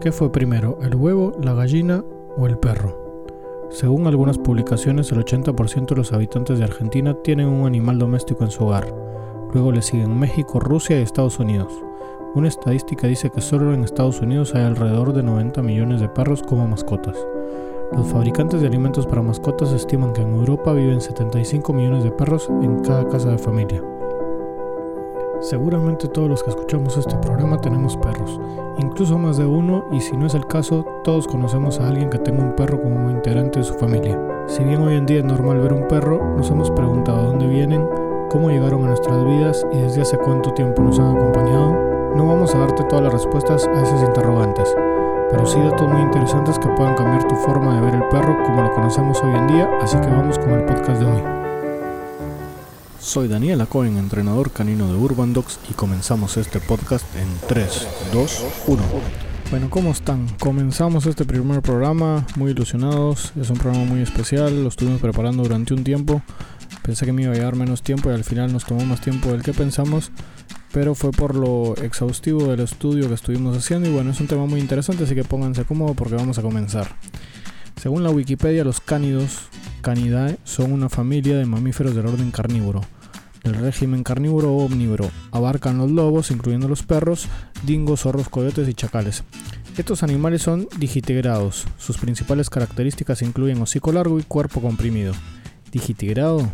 ¿Qué fue primero, el huevo, la gallina o el perro? Según algunas publicaciones, el 80% de los habitantes de Argentina tienen un animal doméstico en su hogar. Luego le siguen México, Rusia y Estados Unidos. Una estadística dice que solo en Estados Unidos hay alrededor de 90 millones de perros como mascotas. Los fabricantes de alimentos para mascotas estiman que en Europa viven 75 millones de perros en cada casa de familia. Seguramente todos los que escuchamos este programa tenemos perros, incluso más de uno y si no es el caso, todos conocemos a alguien que tenga un perro como integrante de su familia. Si bien hoy en día es normal ver un perro, nos hemos preguntado dónde vienen, cómo llegaron a nuestras vidas y desde hace cuánto tiempo nos han acompañado. No vamos a darte todas las respuestas a esos interrogantes, pero sí datos muy interesantes que puedan cambiar tu forma de ver el perro como lo conocemos hoy en día, así que vamos con el podcast de hoy. Soy Daniel Acoen, entrenador canino de Urban Dogs y comenzamos este podcast en 3, 2, 1. Bueno, ¿cómo están? Comenzamos este primer programa muy ilusionados, es un programa muy especial, lo estuvimos preparando durante un tiempo, pensé que me iba a llevar menos tiempo y al final nos tomó más tiempo del que pensamos, pero fue por lo exhaustivo del estudio que estuvimos haciendo y bueno, es un tema muy interesante, así que pónganse cómodos porque vamos a comenzar. Según la Wikipedia, los cánidos, Canidae, son una familia de mamíferos del orden carnívoro el régimen carnívoro o omnívoro. Abarcan los lobos, incluyendo los perros, dingos, zorros, coyotes y chacales. Estos animales son digitigrados. Sus principales características incluyen hocico largo y cuerpo comprimido. ¿Digitigrado?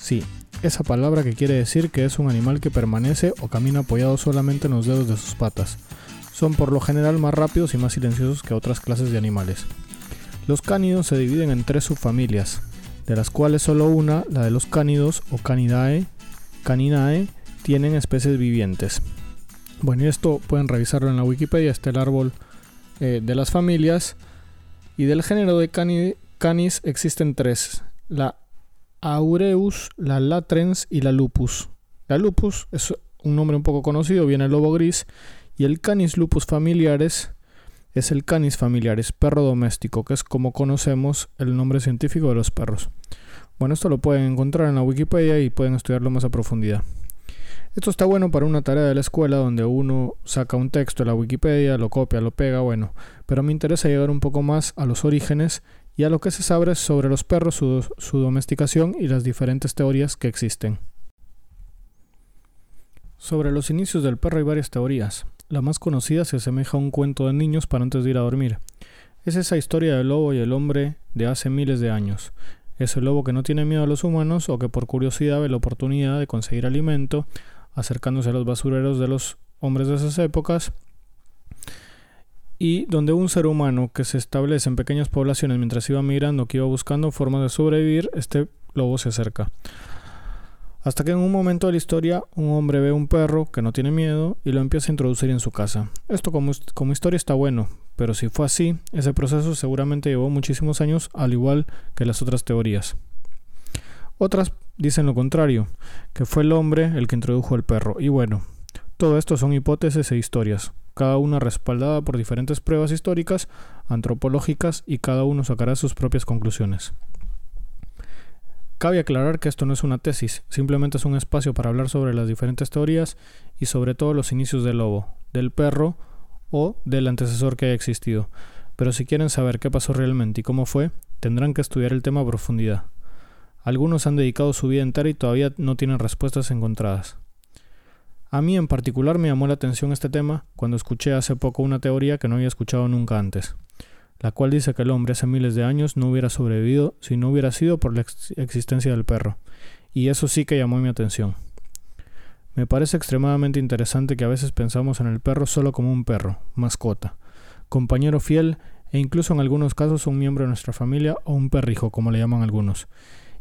Sí, esa palabra que quiere decir que es un animal que permanece o camina apoyado solamente en los dedos de sus patas. Son por lo general más rápidos y más silenciosos que otras clases de animales. Los cánidos se dividen en tres subfamilias, de las cuales solo una, la de los cánidos o canidae, tienen especies vivientes. Bueno, y esto pueden revisarlo en la Wikipedia, está el árbol eh, de las familias. Y del género de canis existen tres: la Aureus, la Latrens y la Lupus. La Lupus es un nombre un poco conocido, viene el lobo gris. Y el Canis lupus familiares es el Canis familiares, perro doméstico, que es como conocemos el nombre científico de los perros. Bueno, esto lo pueden encontrar en la Wikipedia y pueden estudiarlo más a profundidad. Esto está bueno para una tarea de la escuela donde uno saca un texto de la Wikipedia, lo copia, lo pega, bueno, pero me interesa llegar un poco más a los orígenes y a lo que se sabe sobre los perros, su, su domesticación y las diferentes teorías que existen. Sobre los inicios del perro hay varias teorías. La más conocida se asemeja a un cuento de niños para antes de ir a dormir. Es esa historia del lobo y el hombre de hace miles de años. Es el lobo que no tiene miedo a los humanos o que por curiosidad ve la oportunidad de conseguir alimento, acercándose a los basureros de los hombres de esas épocas, y donde un ser humano que se establece en pequeñas poblaciones mientras iba migrando, que iba buscando formas de sobrevivir, este lobo se acerca. Hasta que en un momento de la historia un hombre ve un perro que no tiene miedo y lo empieza a introducir en su casa. Esto como, como historia está bueno, pero si fue así, ese proceso seguramente llevó muchísimos años, al igual que las otras teorías. Otras dicen lo contrario, que fue el hombre el que introdujo el perro. Y bueno, todo esto son hipótesis e historias, cada una respaldada por diferentes pruebas históricas, antropológicas y cada uno sacará sus propias conclusiones. Cabe aclarar que esto no es una tesis, simplemente es un espacio para hablar sobre las diferentes teorías y sobre todo los inicios del lobo, del perro o del antecesor que haya existido. Pero si quieren saber qué pasó realmente y cómo fue, tendrán que estudiar el tema a profundidad. Algunos han dedicado su vida entera y todavía no tienen respuestas encontradas. A mí en particular me llamó la atención este tema cuando escuché hace poco una teoría que no había escuchado nunca antes la cual dice que el hombre hace miles de años no hubiera sobrevivido si no hubiera sido por la existencia del perro. Y eso sí que llamó mi atención. Me parece extremadamente interesante que a veces pensamos en el perro solo como un perro, mascota, compañero fiel e incluso en algunos casos un miembro de nuestra familia o un perrijo, como le llaman algunos.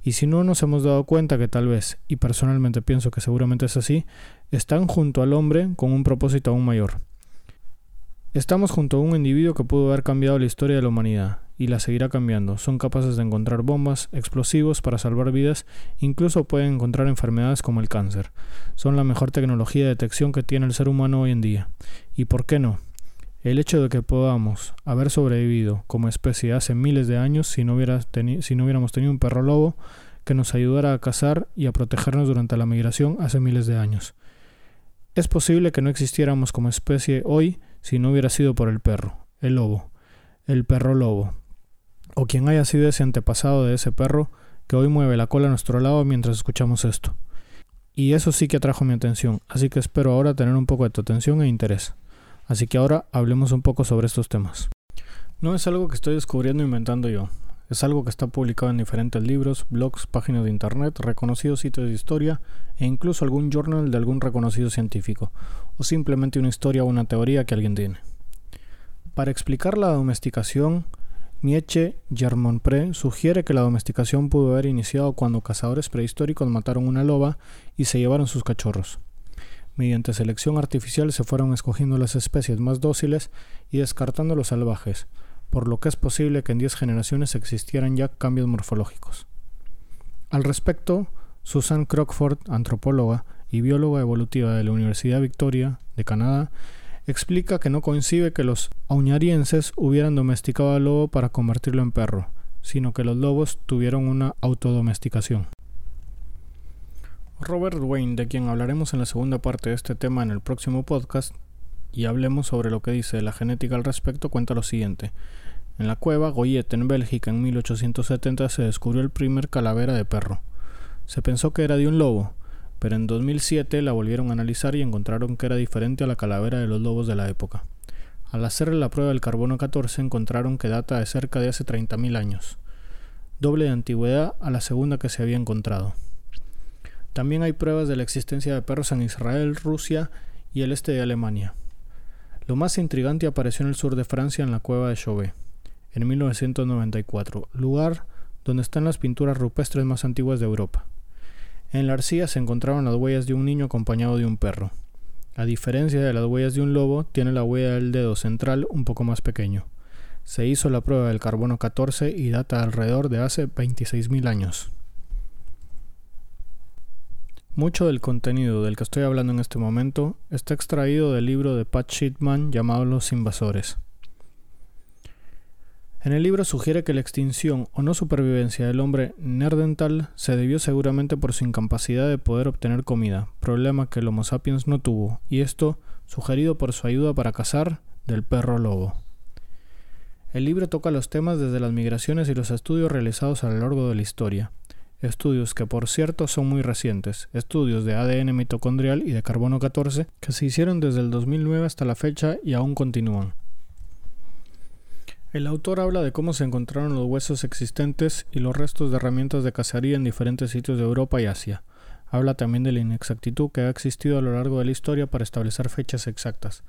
Y si no nos hemos dado cuenta que tal vez, y personalmente pienso que seguramente es así, están junto al hombre con un propósito aún mayor Estamos junto a un individuo que pudo haber cambiado la historia de la humanidad y la seguirá cambiando. Son capaces de encontrar bombas, explosivos para salvar vidas, incluso pueden encontrar enfermedades como el cáncer. Son la mejor tecnología de detección que tiene el ser humano hoy en día. ¿Y por qué no? El hecho de que podamos haber sobrevivido como especie hace miles de años si no, si no hubiéramos tenido un perro lobo que nos ayudara a cazar y a protegernos durante la migración hace miles de años. Es posible que no existiéramos como especie hoy si no hubiera sido por el perro. el lobo, el perro lobo, o quien haya sido ese antepasado de ese perro que hoy mueve la cola a nuestro lado mientras escuchamos esto. Y eso sí que atrajo mi atención, así que espero ahora tener un poco de tu atención e interés. Así que ahora hablemos un poco sobre estos temas. No es algo que estoy descubriendo e inventando yo, es algo que está publicado en diferentes libros, blogs, páginas de internet, reconocidos sitios de historia e incluso algún journal de algún reconocido científico, o simplemente una historia o una teoría que alguien tiene. Para explicar la domesticación, Mieche Germonpré sugiere que la domesticación pudo haber iniciado cuando cazadores prehistóricos mataron una loba y se llevaron sus cachorros. Mediante selección artificial se fueron escogiendo las especies más dóciles y descartando los salvajes, por lo que es posible que en 10 generaciones existieran ya cambios morfológicos. Al respecto, Susan Crockford, antropóloga y bióloga evolutiva de la Universidad Victoria de Canadá, explica que no coincide que los auñarienses hubieran domesticado al lobo para convertirlo en perro, sino que los lobos tuvieron una autodomesticación. Robert Wayne, de quien hablaremos en la segunda parte de este tema en el próximo podcast, y hablemos sobre lo que dice la genética al respecto, cuenta lo siguiente. En la cueva Goyet, en Bélgica, en 1870 se descubrió el primer calavera de perro. Se pensó que era de un lobo, pero en 2007 la volvieron a analizar y encontraron que era diferente a la calavera de los lobos de la época. Al hacerle la prueba del carbono 14 encontraron que data de cerca de hace 30.000 años, doble de antigüedad a la segunda que se había encontrado. También hay pruebas de la existencia de perros en Israel, Rusia y el este de Alemania. Lo más intrigante apareció en el sur de Francia en la cueva de Chauvet, en 1994, lugar donde están las pinturas rupestres más antiguas de Europa. En la arcilla se encontraron las huellas de un niño acompañado de un perro. A diferencia de las huellas de un lobo, tiene la huella del dedo central un poco más pequeño. Se hizo la prueba del carbono 14 y data alrededor de hace 26.000 años. Mucho del contenido del que estoy hablando en este momento está extraído del libro de Pat Shitman llamado Los Invasores. En el libro sugiere que la extinción o no supervivencia del hombre nerdental se debió seguramente por su incapacidad de poder obtener comida, problema que el Homo sapiens no tuvo, y esto sugerido por su ayuda para cazar del perro lobo. El libro toca los temas desde las migraciones y los estudios realizados a lo largo de la historia, estudios que por cierto son muy recientes, estudios de ADN mitocondrial y de carbono 14 que se hicieron desde el 2009 hasta la fecha y aún continúan. El autor habla de cómo se encontraron los huesos existentes y los restos de herramientas de cacería en diferentes sitios de Europa y Asia. Habla también de la inexactitud que ha existido a lo largo de la historia para establecer fechas exactas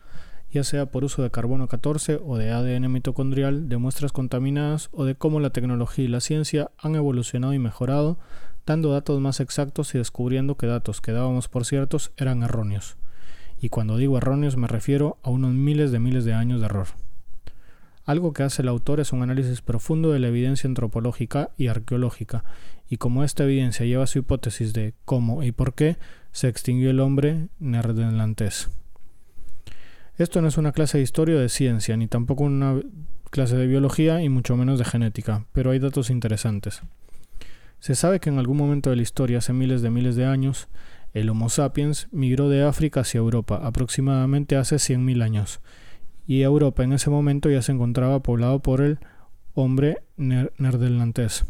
ya sea por uso de carbono 14 o de ADN mitocondrial, de muestras contaminadas o de cómo la tecnología y la ciencia han evolucionado y mejorado, dando datos más exactos y descubriendo que datos que dábamos por ciertos eran erróneos. Y cuando digo erróneos me refiero a unos miles de miles de años de error. Algo que hace el autor es un análisis profundo de la evidencia antropológica y arqueológica, y como esta evidencia lleva su hipótesis de cómo y por qué se extinguió el hombre neerlandés. Esto no es una clase de historia o de ciencia, ni tampoco una clase de biología y mucho menos de genética, pero hay datos interesantes. Se sabe que en algún momento de la historia, hace miles de miles de años, el Homo sapiens migró de África hacia Europa, aproximadamente hace 100.000 años, y Europa en ese momento ya se encontraba poblado por el hombre nerdelandés.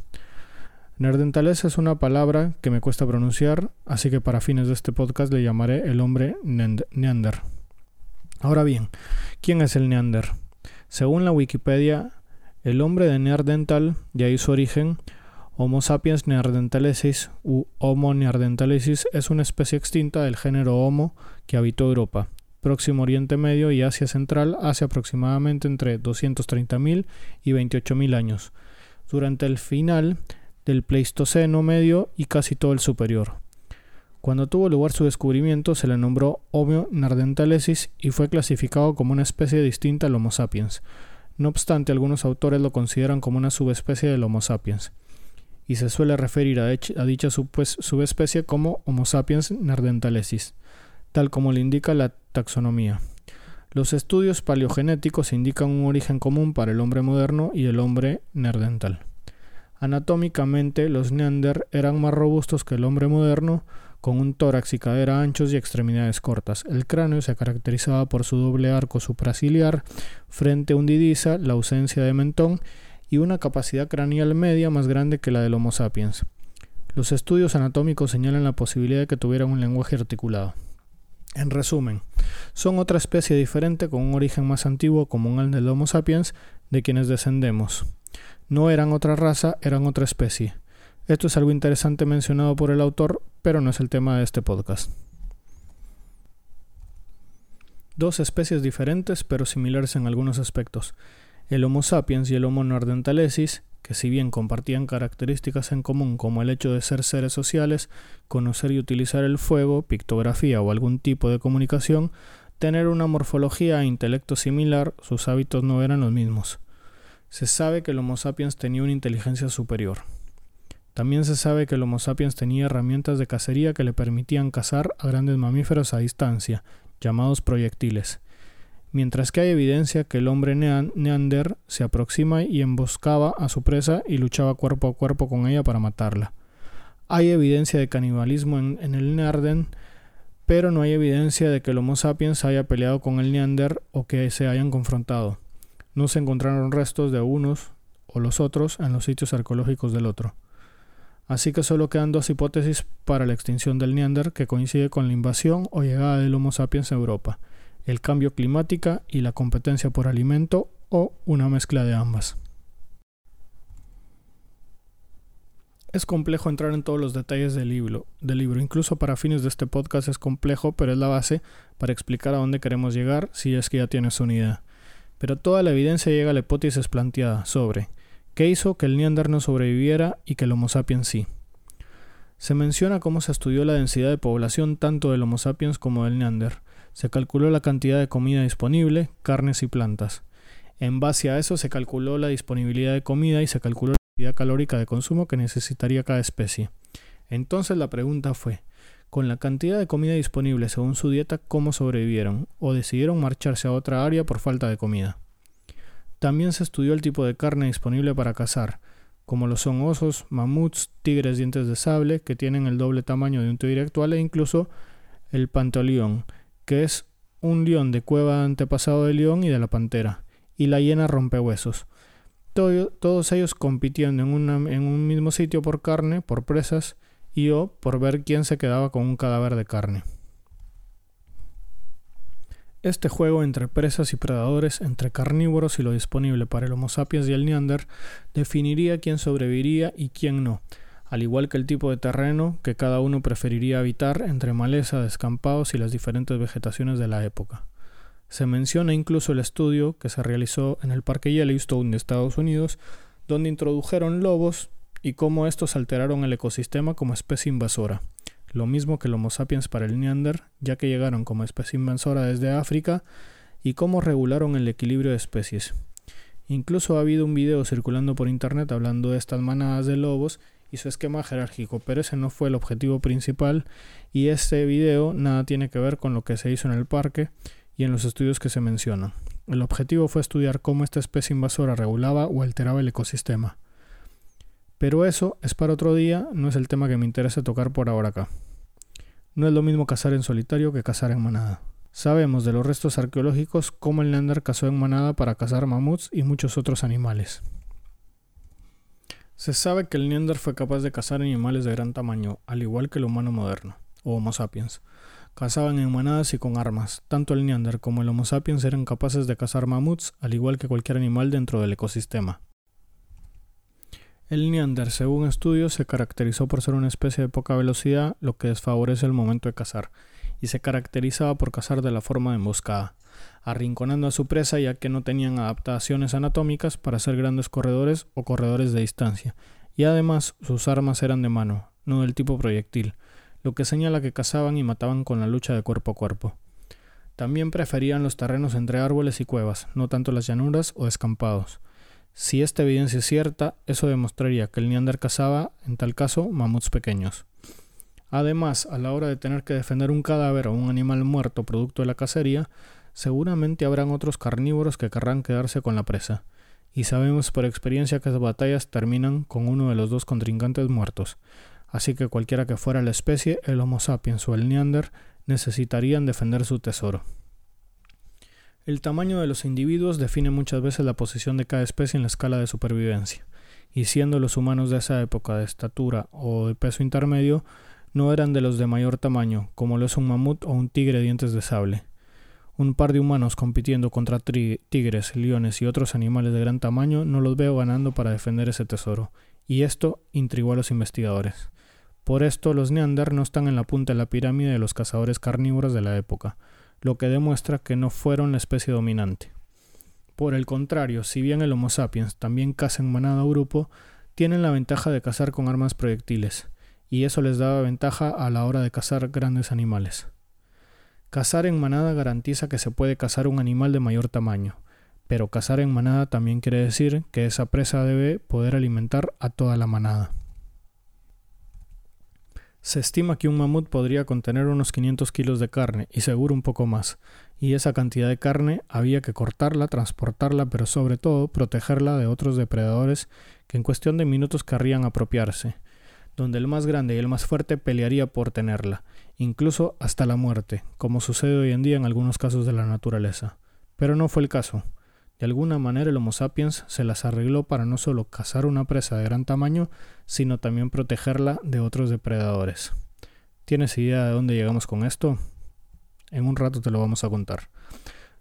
Nerdentales es una palabra que me cuesta pronunciar, así que para fines de este podcast le llamaré el hombre neander. Ahora bien, ¿quién es el Neander? Según la Wikipedia, el hombre de Neandertal, de ahí su origen, Homo sapiens neanderthalensis u Homo neanderthalensis es una especie extinta del género Homo que habitó Europa, Próximo Oriente Medio y Asia Central hace aproximadamente entre 230.000 y 28.000 años, durante el final del Pleistoceno medio y casi todo el superior. Cuando tuvo lugar su descubrimiento se le nombró Homo neanderthalensis y fue clasificado como una especie distinta al Homo sapiens. No obstante, algunos autores lo consideran como una subespecie del Homo sapiens, y se suele referir a, dicha subespecie como Homo sapiens neanderthalensis, tal como le indica la taxonomía. Los estudios paleogenéticos indican un origen común para el hombre moderno y el hombre neandertal. Anatómicamente, los neander eran más robustos que el hombre moderno, con un tórax y cadera anchos y extremidades cortas. El cráneo se caracterizaba por su doble arco supraciliar, frente hundidisa, la ausencia de mentón y una capacidad craneal media más grande que la del Homo sapiens. Los estudios anatómicos señalan la posibilidad de que tuvieran un lenguaje articulado. En resumen, son otra especie diferente con un origen más antiguo como un del Homo sapiens de quienes descendemos. No eran otra raza, eran otra especie. Esto es algo interesante mencionado por el autor, pero no es el tema de este podcast. Dos especies diferentes pero similares en algunos aspectos. El Homo sapiens y el Homo neanderthalensis que si bien compartían características en común como el hecho de ser seres sociales, conocer y utilizar el fuego, pictografía o algún tipo de comunicación, tener una morfología e intelecto similar, sus hábitos no eran los mismos. Se sabe que el Homo sapiens tenía una inteligencia superior. También se sabe que el Homo sapiens tenía herramientas de cacería que le permitían cazar a grandes mamíferos a distancia, llamados proyectiles mientras que hay evidencia que el hombre neander se aproxima y emboscaba a su presa y luchaba cuerpo a cuerpo con ella para matarla. Hay evidencia de canibalismo en, el Nearden, pero no hay evidencia de que el Homo sapiens haya peleado con el Neander o que se hayan confrontado. No se encontraron restos de unos o los otros en los sitios arqueológicos del otro. Así que solo quedan dos hipótesis para la extinción del Neander que coincide con la invasión o llegada del Homo sapiens a Europa el cambio climático y la competencia por alimento o una mezcla de ambas. Es complejo entrar en todos los detalles del libro, del libro, incluso para fines de este podcast es complejo, pero es la base para explicar a dónde queremos llegar si es que ya tienes una idea. Pero toda la evidencia llega a la hipótesis planteada sobre qué hizo que el Neander no sobreviviera y que el Homo sapiens sí. Se menciona cómo se estudió la densidad de población tanto del Homo sapiens como del Neander, se calculó la cantidad de comida disponible, carnes y plantas. En base a eso se calculó la disponibilidad de comida y se calculó la cantidad calórica de consumo que necesitaría cada especie. Entonces la pregunta fue, con la cantidad de comida disponible según su dieta, ¿cómo sobrevivieron? ¿O decidieron marcharse a otra área por falta de comida? También se estudió el tipo de carne disponible para cazar, como lo son osos, mamuts, tigres dientes de sable, que tienen el doble tamaño de un tigre actual, e incluso el pantoleón, que es un león de cueva antepasado del león y de la pantera, y la hiena rompehuesos. todos ellos compitiendo en, en un mismo sitio por carne, por presas, y o por ver quién se quedaba con un cadáver de carne. Este juego entre presas y predadores, entre carnívoros y lo disponible para el Homo sapiens y el Neander, definiría quién sobreviviría y quién no, al igual que el tipo de terreno que cada uno preferiría habitar entre maleza, descampados y las diferentes vegetaciones de la época. Se menciona incluso el estudio que se realizó en el Parque Yellowstone de Estados Unidos, donde introdujeron lobos y cómo estos alteraron el ecosistema como especie invasora, lo mismo que el Homo sapiens para el Neander, ya que llegaron como especie invasora desde África, y cómo regularon el equilibrio de especies. Incluso ha habido un video circulando por internet hablando de estas manadas de lobos y su esquema jerárquico, pero ese no fue el objetivo principal y este video nada tiene que ver con lo que se hizo en el parque y en los estudios que se mencionan. El objetivo fue estudiar cómo esta especie invasora regulaba o alteraba el ecosistema. Pero eso es para otro día, no es el tema que me interesa tocar por ahora acá. No es lo mismo cazar en solitario que cazar en manada. Sabemos de los restos arqueológicos cómo el Neander cazó en manada para cazar mamuts y muchos otros animales. Se sabe que el Neander fue capaz de cazar animales de gran tamaño, al igual que el humano moderno, o Homo sapiens. Cazaban en manadas y con armas. Tanto el Neander como el Homo sapiens eran capaces de cazar mamuts, al igual que cualquier animal dentro del ecosistema. El Neander, según estudios, se caracterizó por ser una especie de poca velocidad, lo que desfavorece el momento de cazar, y se caracterizaba por cazar de la forma de emboscada arrinconando a su presa ya que no tenían adaptaciones anatómicas para ser grandes corredores o corredores de distancia, y además sus armas eran de mano, no del tipo proyectil, lo que señala que cazaban y mataban con la lucha de cuerpo a cuerpo. También preferían los terrenos entre árboles y cuevas, no tanto las llanuras o descampados. Si esta evidencia es cierta, eso demostraría que el Neander cazaba, en tal caso, mamuts pequeños. Además, a la hora de tener que defender un cadáver o un animal muerto producto de la cacería, seguramente habrán otros carnívoros que querrán quedarse con la presa, y sabemos por experiencia que las batallas terminan con uno de los dos contrincantes muertos. así que cualquiera que fuera la especie, el Homo sapiens o el Neander, necesitarían defender su tesoro. El tamaño de los individuos define muchas veces la posición de cada especie en la escala de supervivencia, y siendo los humanos de esa época de estatura o de peso intermedio, no eran de los de mayor tamaño, como lo es un mamut o un tigre dientes de sable. Un par de humanos compitiendo contra tigres, leones y otros animales de gran tamaño no los veo ganando para defender ese tesoro, y esto intrigó a los investigadores. Por esto, los Neander no están en la punta de la pirámide de los cazadores carnívoros de la época, lo que demuestra que no fueron la especie dominante. Por el contrario, si bien el Homo sapiens también caza en manada o grupo, tienen la ventaja de cazar con armas proyectiles, y eso les daba ventaja a la hora de cazar grandes animales. Cazar en manada garantiza que se puede cazar un animal de mayor tamaño, pero cazar en manada también quiere decir que esa presa debe poder alimentar a toda la manada. Se estima que un mamut podría contener unos 500 kilos de carne y seguro un poco más, y esa cantidad de carne había que cortarla, transportarla, pero sobre todo protegerla de otros depredadores que en cuestión de minutos querrían apropiarse, donde el más grande y el más fuerte pelearía por tenerla, incluso hasta la muerte, como sucede hoy en día en algunos casos de la naturaleza. Pero no fue el caso. De alguna manera el Homo sapiens se las arregló para no solo cazar una presa de gran tamaño, sino también protegerla de otros depredadores. ¿Tienes idea de dónde llegamos con esto? En un rato te lo vamos a contar.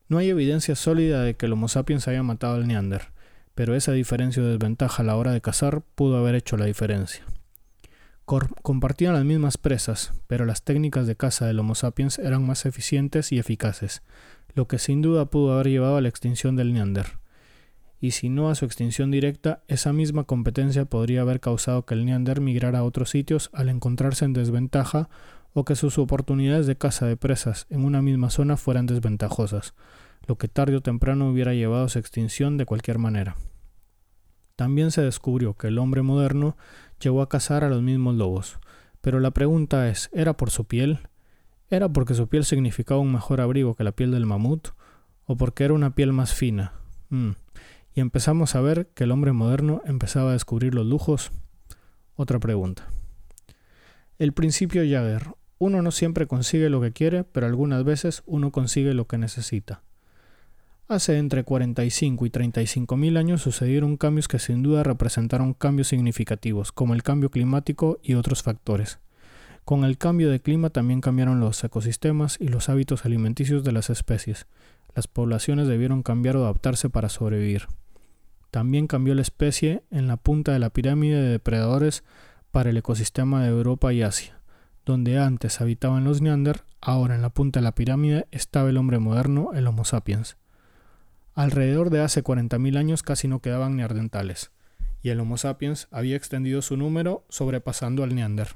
No hay evidencia sólida de que el Homo sapiens haya matado al Neander, pero esa diferencia o desventaja a la hora de cazar pudo haber hecho la diferencia. compartían las mismas presas, pero las técnicas de caza del Homo sapiens eran más eficientes y eficaces, lo que sin duda pudo haber llevado a la extinción del Neander. Y si no a su extinción directa, esa misma competencia podría haber causado que el Neander migrara a otros sitios al encontrarse en desventaja o que sus oportunidades de caza de presas en una misma zona fueran desventajosas, lo que tarde o temprano hubiera llevado a su extinción de cualquier manera. También se descubrió que el hombre moderno llegó a cazar a los mismos lobos, pero la pregunta es, ¿era por su piel? ¿Era porque su piel significaba un mejor abrigo que la piel del mamut? ¿O porque era una piel más fina? Mm. Y empezamos a ver que el hombre moderno empezaba a descubrir los lujos. Otra pregunta. El principio Jagger. Uno no siempre consigue lo que quiere, pero algunas veces uno consigue lo que necesita. Hace entre 45 y 35 mil años sucedieron cambios que sin duda representaron cambios significativos, como el cambio climático y otros factores. Con el cambio de clima también cambiaron los ecosistemas y los hábitos alimenticios de las especies. Las poblaciones debieron cambiar o adaptarse para sobrevivir. También cambió la especie en la punta de la pirámide de depredadores para el ecosistema de Europa y Asia. Donde antes habitaban los Neander, ahora en la punta de la pirámide estaba el hombre moderno, el Homo sapiens. Alrededor de hace 40.000 años casi no quedaban neandertales, y el Homo sapiens había extendido su número sobrepasando al Neander.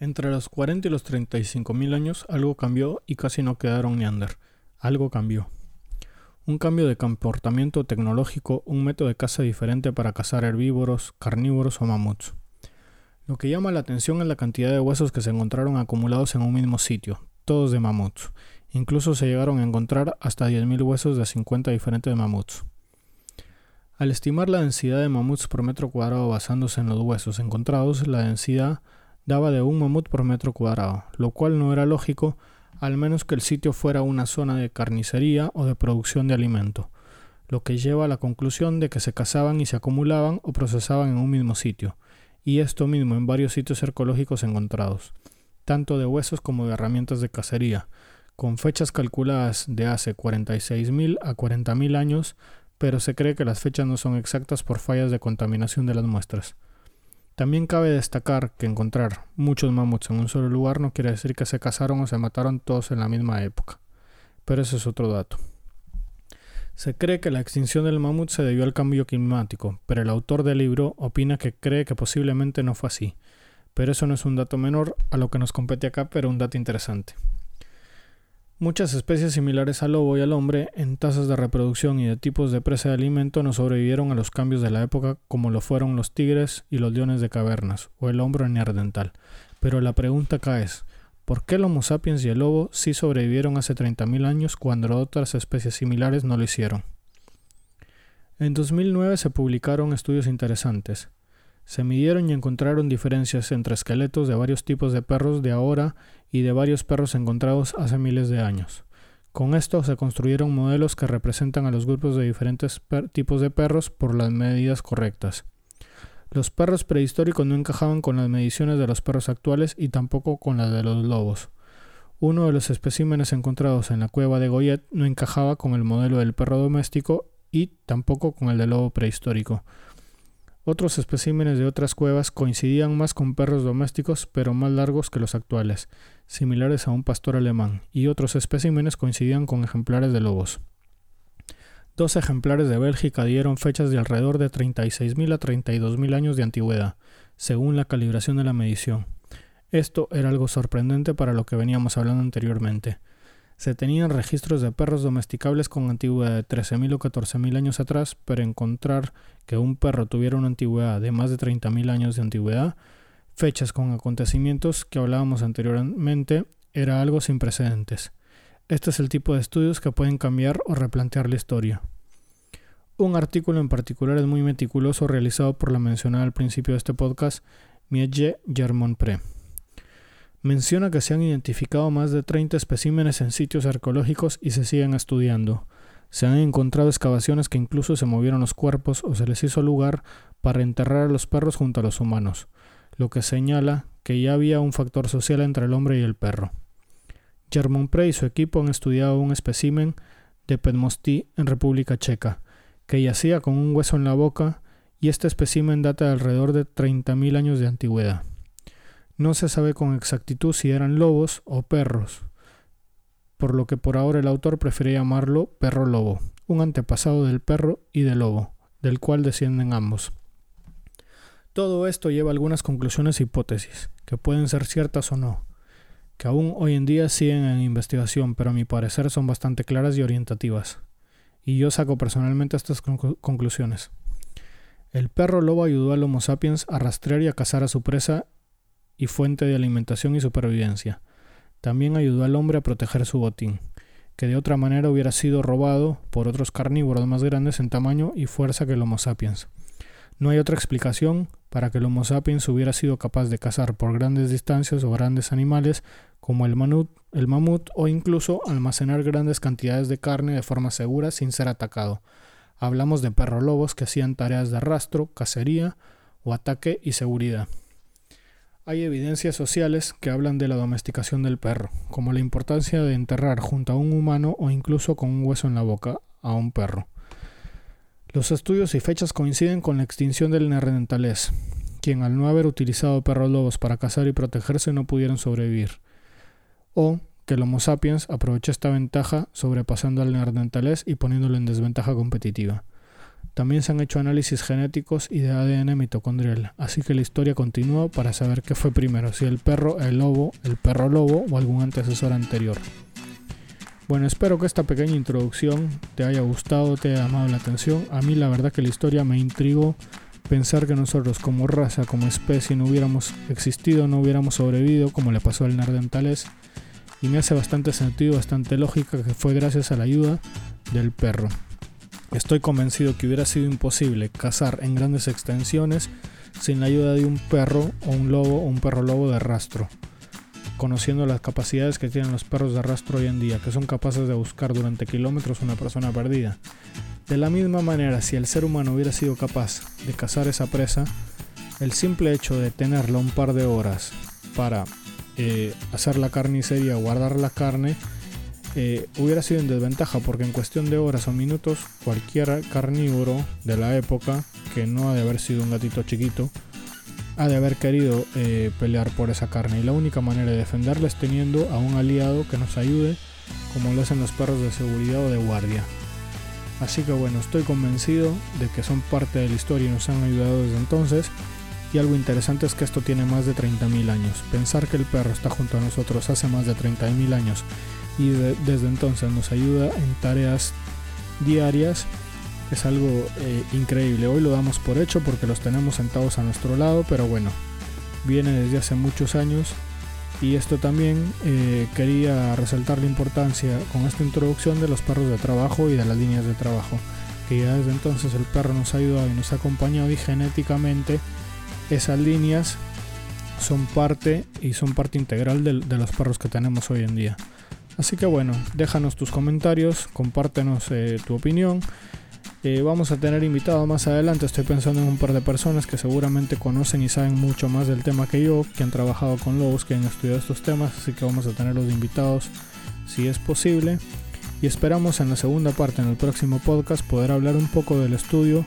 Entre los 40 y los 35 mil años algo cambió y casi no quedaron Neander. Algo cambió. Un cambio de comportamiento tecnológico, un método de caza diferente para cazar herbívoros, carnívoros o mamuts. Lo que llama la atención es la cantidad de huesos que se encontraron acumulados en un mismo sitio, todos de mamuts. Incluso se llegaron a encontrar hasta 10.000 huesos de 50 diferentes mamuts. Al estimar la densidad de mamuts por metro cuadrado basándose en los huesos encontrados, la densidad daba de un mamut por metro cuadrado, lo cual no era lógico, al menos que el sitio fuera una zona de carnicería o de producción de alimento, lo que lleva a la conclusión de que se cazaban y se acumulaban o procesaban en un mismo sitio, y esto mismo en varios sitios arqueológicos encontrados, tanto de huesos como de herramientas de cacería, con fechas calculadas de hace 46.000 a 40.000 años, pero se cree que las fechas no son exactas por fallas de contaminación de las muestras. También cabe destacar que encontrar muchos mamuts en un solo lugar no quiere decir que se casaron o se mataron todos en la misma época, pero ese es otro dato. Se cree que la extinción del mamut se debió al cambio climático, pero el autor del libro opina que cree que posiblemente no fue así. Pero eso no es un dato menor a lo que nos compete acá, pero un dato interesante. Muchas especies similares al lobo y al hombre, en tasas de reproducción y de tipos de presa de alimento, no sobrevivieron a los cambios de la época como lo fueron los tigres y los leones de cavernas, o el hombre neandertal. Pero la pregunta acá es, ¿por qué el Homo sapiens y el lobo sí sobrevivieron hace 30.000 años cuando otras especies similares no lo hicieron? En 2009 se publicaron estudios interesantes. Se midieron y encontraron diferencias entre esqueletos de varios tipos de perros de ahora y de varios perros encontrados hace miles de años. Con esto se construyeron modelos que representan a los grupos de diferentes tipos de perros por las medidas correctas. Los perros prehistóricos no encajaban con las mediciones de los perros actuales y tampoco con las de los lobos. Uno de los especímenes encontrados en la cueva de Goyet no encajaba con el modelo del perro doméstico y tampoco con el del lobo prehistórico. Otros especímenes de otras cuevas coincidían más con perros domésticos pero más largos que los actuales, similares a un pastor alemán, y otros especímenes coincidían con ejemplares de lobos. Dos ejemplares de Bélgica dieron fechas de alrededor de 36.000 a 32.000 años de antigüedad, según la calibración de la medición. Esto era algo sorprendente para lo que veníamos hablando anteriormente. Se tenían registros de perros domesticables con antigüedad de 13.000 o 14.000 años atrás, pero encontrar que un perro tuviera una antigüedad de más de 30.000 años de antigüedad, fechas con acontecimientos que hablábamos anteriormente, era algo sin precedentes. Este es el tipo de estudios que pueden cambiar o replantear la historia. Un artículo en particular es muy meticuloso realizado por la mencionada al principio de este podcast, Mietje Germont-Pre menciona que se han identificado más de 30 especímenes en sitios arqueológicos y se siguen estudiando. Se han encontrado excavaciones que incluso se movieron los cuerpos o se les hizo lugar para enterrar a los perros junto a los humanos, lo que señala que ya había un factor social entre el hombre y el perro. Germont Prey y su equipo han estudiado un espécimen de Pedmosty en República Checa, que yacía con un hueso en la boca y este espécimen data de alrededor de 30.000 años de antigüedad. No se sabe con exactitud si eran lobos o perros, por lo que por ahora el autor prefiere llamarlo perro lobo, un antepasado del perro y del lobo, del cual descienden ambos. Todo esto lleva a algunas conclusiones e hipótesis, que pueden ser ciertas o no, que aún hoy en día siguen en investigación, pero a mi parecer son bastante claras y orientativas. Y yo saco personalmente estas conclusiones. El perro lobo ayudó al Homo sapiens a rastrear y a cazar a su presa y fuente de alimentación y supervivencia. También ayudó al hombre a proteger su botín, que de otra manera hubiera sido robado por otros carnívoros más grandes en tamaño y fuerza que el Homo sapiens. No hay otra explicación para que el Homo sapiens hubiera sido capaz de cazar por grandes distancias o grandes animales como el, el mamut o incluso almacenar grandes cantidades de carne de forma segura sin ser atacado. Hablamos de perro lobos que hacían tareas de rastro, cacería o ataque y seguridad. Hay evidencias sociales que hablan de la domesticación del perro, como la importancia de enterrar junto a un humano o incluso con un hueso en la boca a un perro. Los estudios y fechas coinciden con la extinción del neandertalés, quien al no haber utilizado perros lobos para cazar y protegerse no pudieron sobrevivir, o que el Homo sapiens aprovechó esta ventaja sobrepasando al neandertalés y poniéndolo en desventaja competitiva. También se han hecho análisis genéticos y de ADN mitocondrial, así que la historia continúa para saber qué fue primero, si el perro, el lobo, el perro lobo o algún antecesor anterior. Bueno, espero que esta pequeña introducción te haya gustado, te haya llamado la atención. A mí la verdad que la historia me intrigó pensar que nosotros como raza, como especie, no hubiéramos existido, no hubiéramos sobrevivido como le pasó al Nardentales. Y me hace bastante sentido, bastante lógica que fue gracias a la ayuda del perro. Estoy convencido que hubiera sido imposible cazar en grandes extensiones sin la ayuda de un perro o un lobo o un perro lobo de rastro, conociendo las capacidades que tienen los perros de rastro hoy en día, que son capaces de buscar durante kilómetros una persona perdida. De la misma manera, si el ser humano hubiera sido capaz de cazar esa presa, el simple hecho de tenerla un par de horas para eh, hacer la carnicería, guardar la carne, eh, hubiera sido en desventaja porque en cuestión de horas o minutos cualquier carnívoro de la época, que no ha de haber sido un gatito chiquito, ha de haber querido eh, pelear por esa carne. Y la única manera de defenderla es teniendo a un aliado que nos ayude, como lo hacen los perros de seguridad o de guardia. Así que bueno, estoy convencido de que son parte de la historia y nos han ayudado desde entonces. Y algo interesante es que esto tiene más de 30.000 años. Pensar que el perro está junto a nosotros hace más de 30.000 años y desde entonces nos ayuda en tareas diarias es algo eh, increíble. Hoy lo damos por hecho porque los tenemos sentados a nuestro lado, pero bueno, viene desde hace muchos años y esto también eh, quería resaltar la importancia con esta introducción de los perros de trabajo y de las líneas de trabajo, que ya desde entonces el perro nos ha ayudado y nos ha acompañado y genéticamente esas líneas son parte y son parte integral de, los perros que tenemos hoy en día. Así que bueno, déjanos tus comentarios, compártenos eh, tu opinión. Eh, vamos a tener invitados más adelante, estoy pensando en un par de personas que seguramente conocen y saben mucho más del tema que yo, que han trabajado con lobos, que han estudiado estos temas, así que vamos a tener los invitados si es posible. Y esperamos en la segunda parte, en el próximo podcast, poder hablar un poco del estudio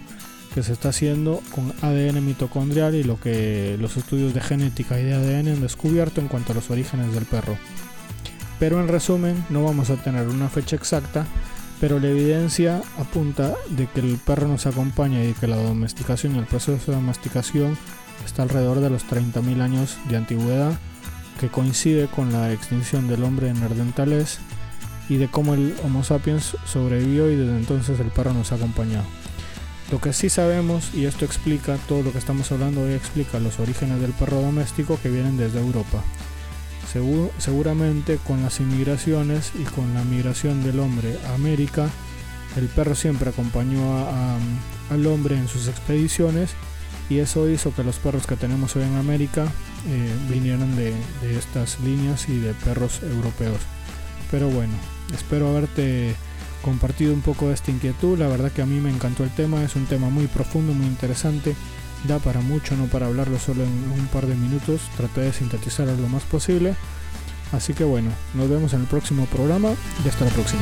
que se está haciendo con ADN mitocondrial y lo que los estudios de genética y de ADN han descubierto en cuanto a los orígenes del perro. Pero en resumen, no vamos a tener una fecha exacta, pero la evidencia apunta de que el perro nos acompaña y que la domesticación y el proceso de domesticación está alrededor de los 30.000 años de antigüedad, que coincide con la extinción del hombre en Ardentales y de cómo el Homo sapiens sobrevivió y desde entonces el perro nos ha acompañado. Lo que sí sabemos, y esto explica todo lo que estamos hablando hoy, explica los orígenes del perro doméstico que vienen desde Europa. Seguramente con las inmigraciones y con la migración del hombre a América, el perro siempre acompañó al hombre en sus expediciones y eso hizo que los perros que tenemos hoy en América eh, vinieran de estas líneas y de perros europeos. Pero bueno, espero haberte compartido un poco de esta inquietud. La verdad que a mí me encantó el tema, es un tema muy profundo, muy interesante. Da para mucho, no para hablarlo solo en un par de minutos. Traté de sintetizarlo lo más posible. Así que bueno, nos vemos en el próximo programa y hasta la próxima.